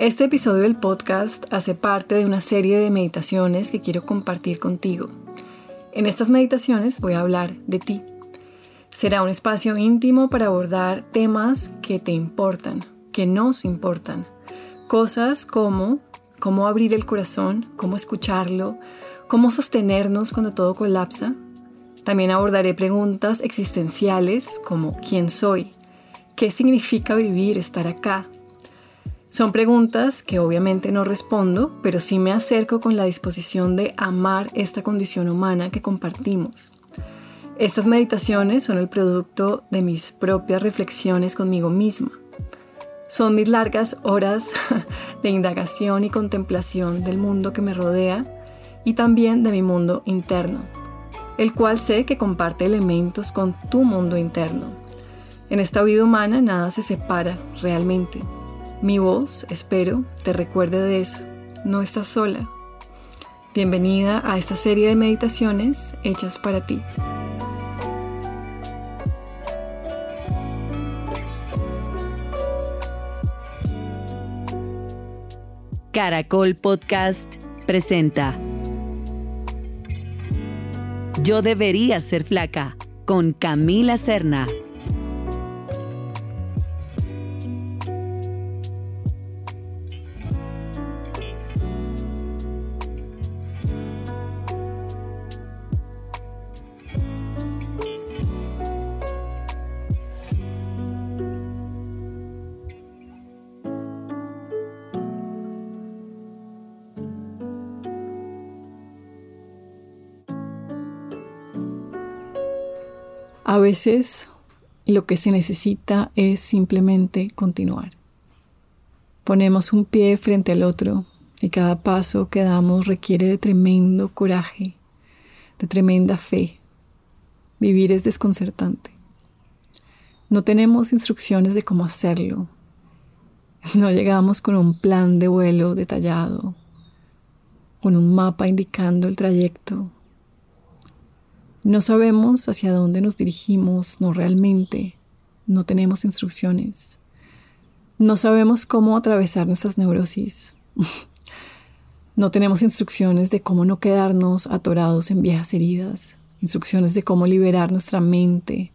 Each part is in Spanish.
Este episodio del podcast hace parte de una serie de meditaciones que quiero compartir contigo. En estas meditaciones voy a hablar de ti. Será un espacio íntimo para abordar temas que te importan, que nos importan. Cosas como cómo abrir el corazón, cómo escucharlo, cómo sostenernos cuando todo colapsa. También abordaré preguntas existenciales como ¿quién soy? ¿Qué significa vivir, estar acá? Son preguntas que obviamente no respondo, pero sí me acerco con la disposición de amar esta condición humana que compartimos. Estas meditaciones son el producto de mis propias reflexiones conmigo misma. Son mis largas horas de indagación y contemplación del mundo que me rodea y también de mi mundo interno, el cual sé que comparte elementos con tu mundo interno. En esta vida humana nada se separa realmente. Mi voz, espero, te recuerde de eso. No estás sola. Bienvenida a esta serie de meditaciones hechas para ti. Caracol Podcast presenta Yo debería ser flaca con Camila Serna. A veces lo que se necesita es simplemente continuar. Ponemos un pie frente al otro y cada paso que damos requiere de tremendo coraje, de tremenda fe. Vivir es desconcertante. No tenemos instrucciones de cómo hacerlo. No llegamos con un plan de vuelo detallado, con un mapa indicando el trayecto no sabemos hacia dónde nos dirigimos, no realmente. No tenemos instrucciones. No sabemos cómo atravesar nuestras neurosis. no tenemos instrucciones de cómo no quedarnos atorados en viejas heridas. Instrucciones de cómo liberar nuestra mente.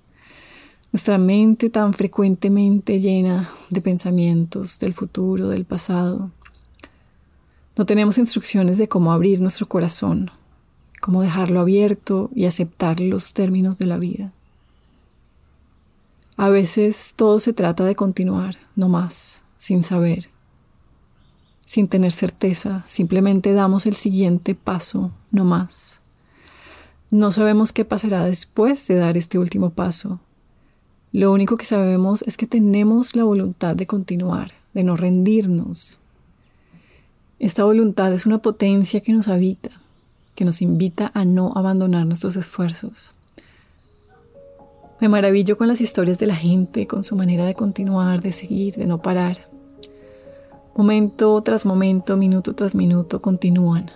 Nuestra mente tan frecuentemente llena de pensamientos del futuro, del pasado. No tenemos instrucciones de cómo abrir nuestro corazón cómo dejarlo abierto y aceptar los términos de la vida. A veces todo se trata de continuar, no más, sin saber, sin tener certeza, simplemente damos el siguiente paso, no más. No sabemos qué pasará después de dar este último paso. Lo único que sabemos es que tenemos la voluntad de continuar, de no rendirnos. Esta voluntad es una potencia que nos habita, que nos invita a no abandonar nuestros esfuerzos. Me maravillo con las historias de la gente, con su manera de continuar, de seguir, de no parar. Momento tras momento, minuto tras minuto, continúan.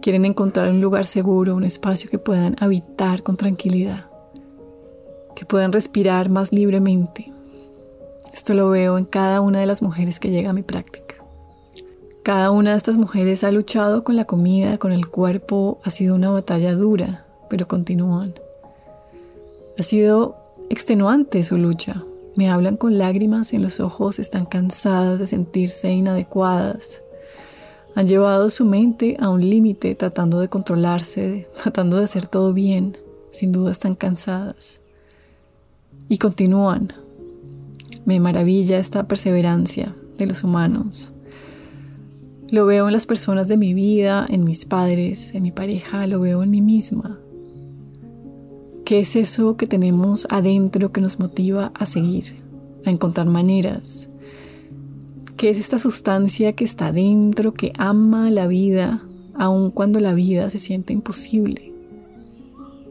Quieren encontrar un lugar seguro, un espacio que puedan habitar con tranquilidad, que puedan respirar más libremente. Esto lo veo en cada una de las mujeres que llega a mi práctica. Cada una de estas mujeres ha luchado con la comida, con el cuerpo, ha sido una batalla dura, pero continúan. Ha sido extenuante su lucha. Me hablan con lágrimas en los ojos, están cansadas de sentirse inadecuadas. Han llevado su mente a un límite tratando de controlarse, tratando de hacer todo bien. Sin duda están cansadas. Y continúan. Me maravilla esta perseverancia de los humanos. Lo veo en las personas de mi vida, en mis padres, en mi pareja, lo veo en mí misma. ¿Qué es eso que tenemos adentro que nos motiva a seguir, a encontrar maneras? ¿Qué es esta sustancia que está dentro, que ama la vida, aun cuando la vida se siente imposible?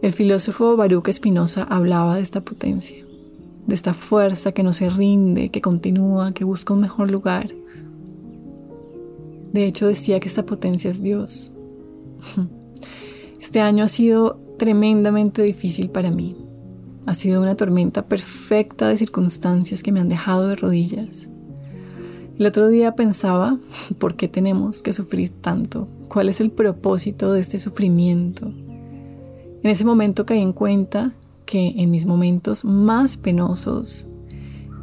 El filósofo Baruch Espinosa hablaba de esta potencia, de esta fuerza que no se rinde, que continúa, que busca un mejor lugar de hecho, decía que esta potencia es Dios. Este año ha sido tremendamente difícil para mí. Ha sido una tormenta perfecta de circunstancias que me han dejado de rodillas. El otro día pensaba, ¿por qué tenemos que sufrir tanto? ¿Cuál es el propósito de este sufrimiento? En ese momento caí en cuenta que en mis momentos más penosos,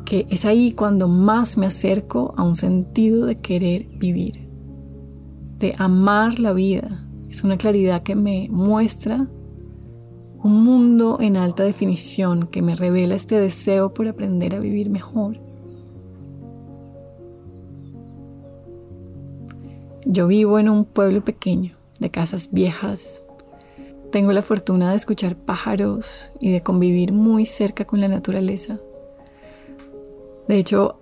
que es ahí cuando más me acerco a un sentido de querer vivir, de amar la vida. Es una claridad que me muestra un mundo en alta definición que me revela este deseo por aprender a vivir mejor. Yo vivo en un pueblo pequeño, de casas viejas. Tengo la fortuna de escuchar pájaros y de convivir muy cerca con la naturaleza. De hecho,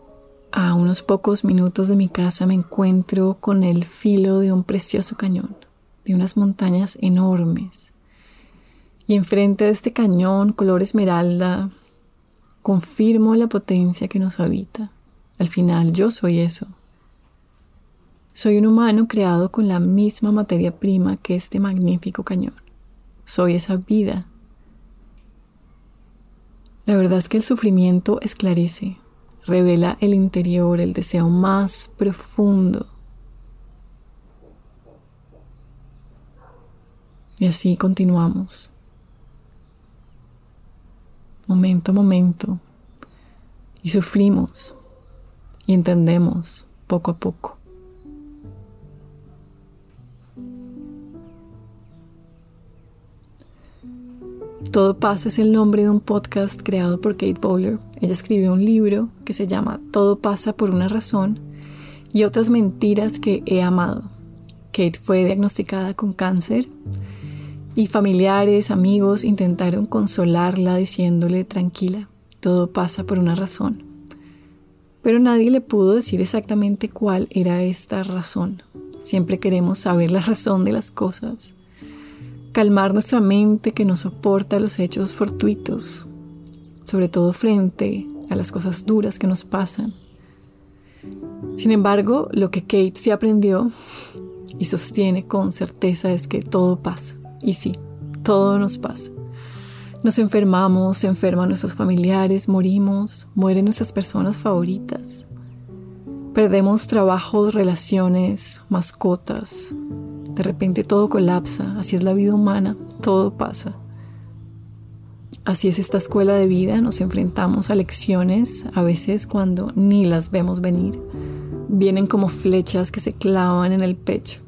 a unos pocos minutos de mi casa me encuentro con el filo de un precioso cañón, de unas montañas enormes. Y enfrente de este cañón color esmeralda, confirmo la potencia que nos habita. Al final yo soy eso. Soy un humano creado con la misma materia prima que este magnífico cañón. Soy esa vida. La verdad es que el sufrimiento esclarece, revela el interior, el deseo más profundo. Y así continuamos. Momento a momento. Y sufrimos. Y entendemos poco a poco. Todo pasa es el nombre de un podcast creado por Kate Bowler. Ella escribió un libro que se llama Todo pasa por una razón y otras mentiras que he amado. Kate fue diagnosticada con cáncer y familiares, amigos intentaron consolarla diciéndole tranquila, todo pasa por una razón. Pero nadie le pudo decir exactamente cuál era esta razón. Siempre queremos saber la razón de las cosas calmar nuestra mente que no soporta los hechos fortuitos, sobre todo frente a las cosas duras que nos pasan. Sin embargo, lo que Kate se aprendió y sostiene con certeza es que todo pasa. Y sí, todo nos pasa. Nos enfermamos, se enferman nuestros familiares, morimos, mueren nuestras personas favoritas. Perdemos trabajos, relaciones, mascotas, de repente todo colapsa, así es la vida humana, todo pasa. Así es esta escuela de vida, nos enfrentamos a lecciones a veces cuando ni las vemos venir. Vienen como flechas que se clavan en el pecho.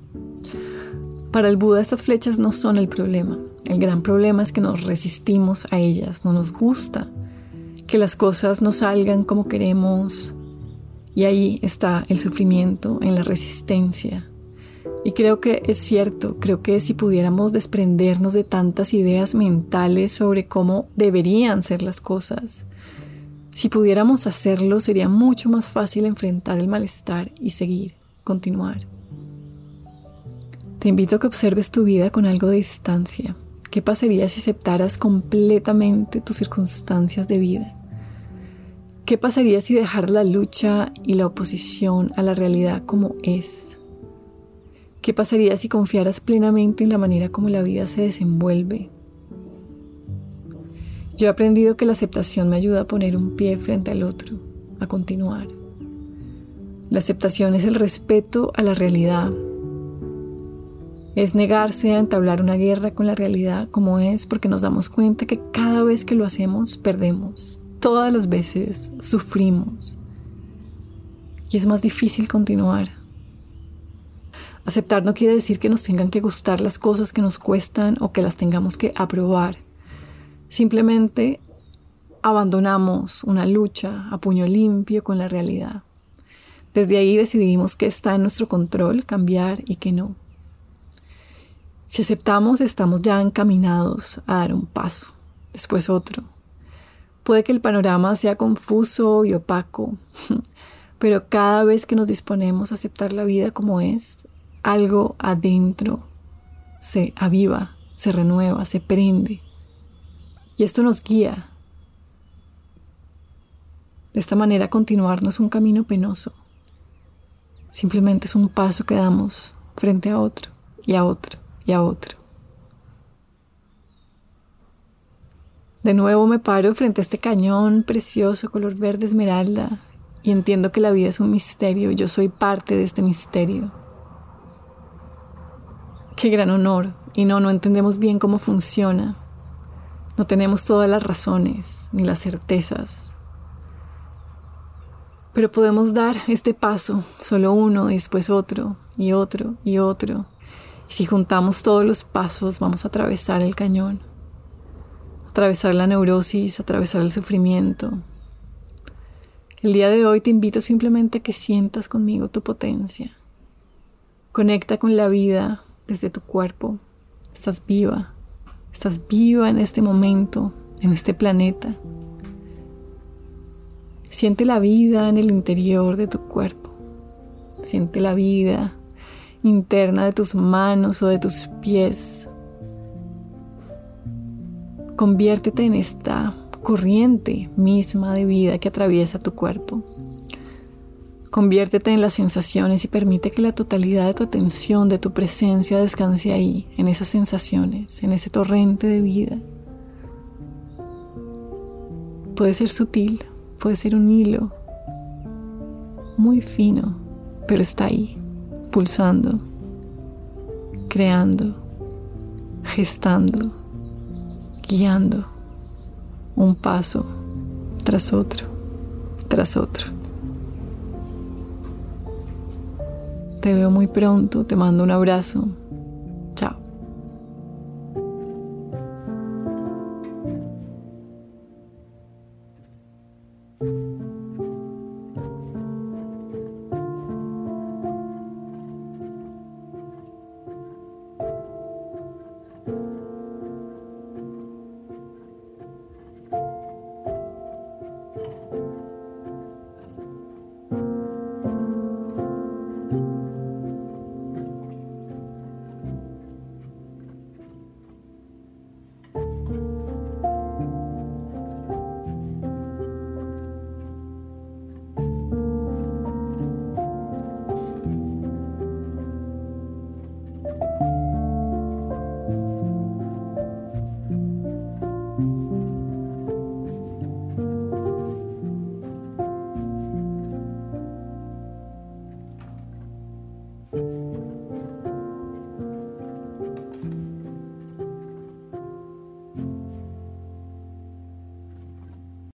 Para el Buda estas flechas no son el problema. El gran problema es que nos resistimos a ellas, no nos gusta que las cosas no salgan como queremos. Y ahí está el sufrimiento, en la resistencia, y creo que es cierto, creo que si pudiéramos desprendernos de tantas ideas mentales sobre cómo deberían ser las cosas, si pudiéramos hacerlo sería mucho más fácil enfrentar el malestar y seguir, continuar. Te invito a que observes tu vida con algo de distancia. ¿Qué pasaría si aceptaras completamente tus circunstancias de vida? ¿Qué pasaría si dejar la lucha y la oposición a la realidad como es? ¿Qué pasaría si confiaras plenamente en la manera como la vida se desenvuelve? Yo he aprendido que la aceptación me ayuda a poner un pie frente al otro, a continuar. La aceptación es el respeto a la realidad. Es negarse a entablar una guerra con la realidad como es porque nos damos cuenta que cada vez que lo hacemos perdemos. Todas las veces sufrimos. Y es más difícil continuar. Aceptar no quiere decir que nos tengan que gustar las cosas que nos cuestan o que las tengamos que aprobar. Simplemente abandonamos una lucha a puño limpio con la realidad. Desde ahí decidimos que está en nuestro control cambiar y que no. Si aceptamos, estamos ya encaminados a dar un paso, después otro. Puede que el panorama sea confuso y opaco, pero cada vez que nos disponemos a aceptar la vida como es, algo adentro se aviva, se renueva, se prende. Y esto nos guía. De esta manera continuar no es un camino penoso. Simplemente es un paso que damos frente a otro y a otro y a otro. De nuevo me paro frente a este cañón precioso color verde esmeralda y entiendo que la vida es un misterio, yo soy parte de este misterio. Qué gran honor, y no, no entendemos bien cómo funciona, no tenemos todas las razones ni las certezas, pero podemos dar este paso, solo uno, después otro, y otro, y otro. Y si juntamos todos los pasos, vamos a atravesar el cañón, atravesar la neurosis, atravesar el sufrimiento. El día de hoy te invito simplemente a que sientas conmigo tu potencia. Conecta con la vida desde tu cuerpo. Estás viva, estás viva en este momento, en este planeta. Siente la vida en el interior de tu cuerpo. Siente la vida interna de tus manos o de tus pies. Conviértete en esta corriente misma de vida que atraviesa tu cuerpo. Conviértete en las sensaciones y permite que la totalidad de tu atención, de tu presencia descanse ahí, en esas sensaciones, en ese torrente de vida. Puede ser sutil, Puede ser un hilo muy fino, pero está ahí, pulsando, creando, gestando, guiando un paso tras otro, tras otro. Te veo muy pronto, te mando un abrazo